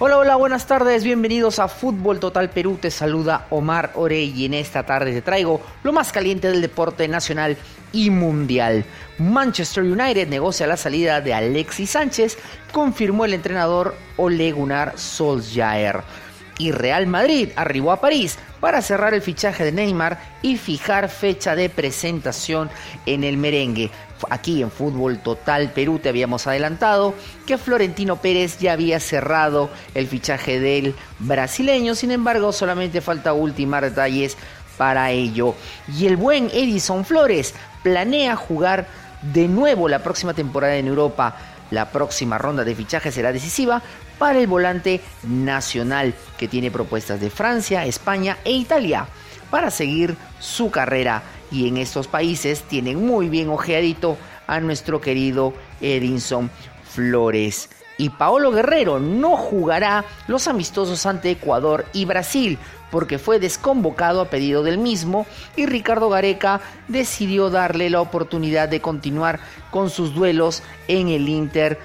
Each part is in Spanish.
Hola, hola, buenas tardes, bienvenidos a Fútbol Total Perú, te saluda Omar Orey y en esta tarde te traigo lo más caliente del deporte nacional y mundial. Manchester United negocia la salida de Alexis Sánchez, confirmó el entrenador Ole Gunnar Solskjaer. Y Real Madrid arribó a París para cerrar el fichaje de Neymar y fijar fecha de presentación en el merengue. Aquí en Fútbol Total Perú te habíamos adelantado que Florentino Pérez ya había cerrado el fichaje del brasileño, sin embargo solamente falta ultimar detalles para ello. Y el buen Edison Flores planea jugar de nuevo la próxima temporada en Europa. La próxima ronda de fichaje será decisiva para el volante nacional que tiene propuestas de Francia, España e Italia para seguir su carrera. Y en estos países tienen muy bien ojeadito a nuestro querido Edinson Flores. Y Paolo Guerrero no jugará los amistosos ante Ecuador y Brasil porque fue desconvocado a pedido del mismo y Ricardo Gareca decidió darle la oportunidad de continuar con sus duelos en el Inter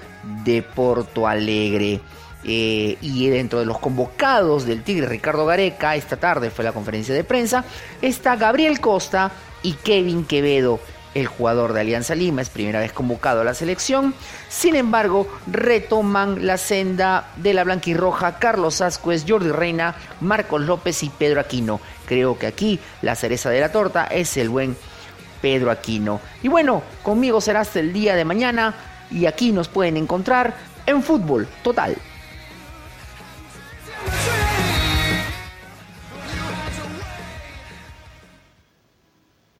de Porto Alegre. Eh, y dentro de los convocados del Tigre Ricardo Gareca, esta tarde fue la conferencia de prensa, está Gabriel Costa y Kevin Quevedo. El jugador de Alianza Lima es primera vez convocado a la selección. Sin embargo, retoman la senda de la blanquirroja Carlos Ascuez, Jordi Reina, Marcos López y Pedro Aquino. Creo que aquí la cereza de la torta es el buen Pedro Aquino. Y bueno, conmigo será hasta el día de mañana y aquí nos pueden encontrar en Fútbol Total.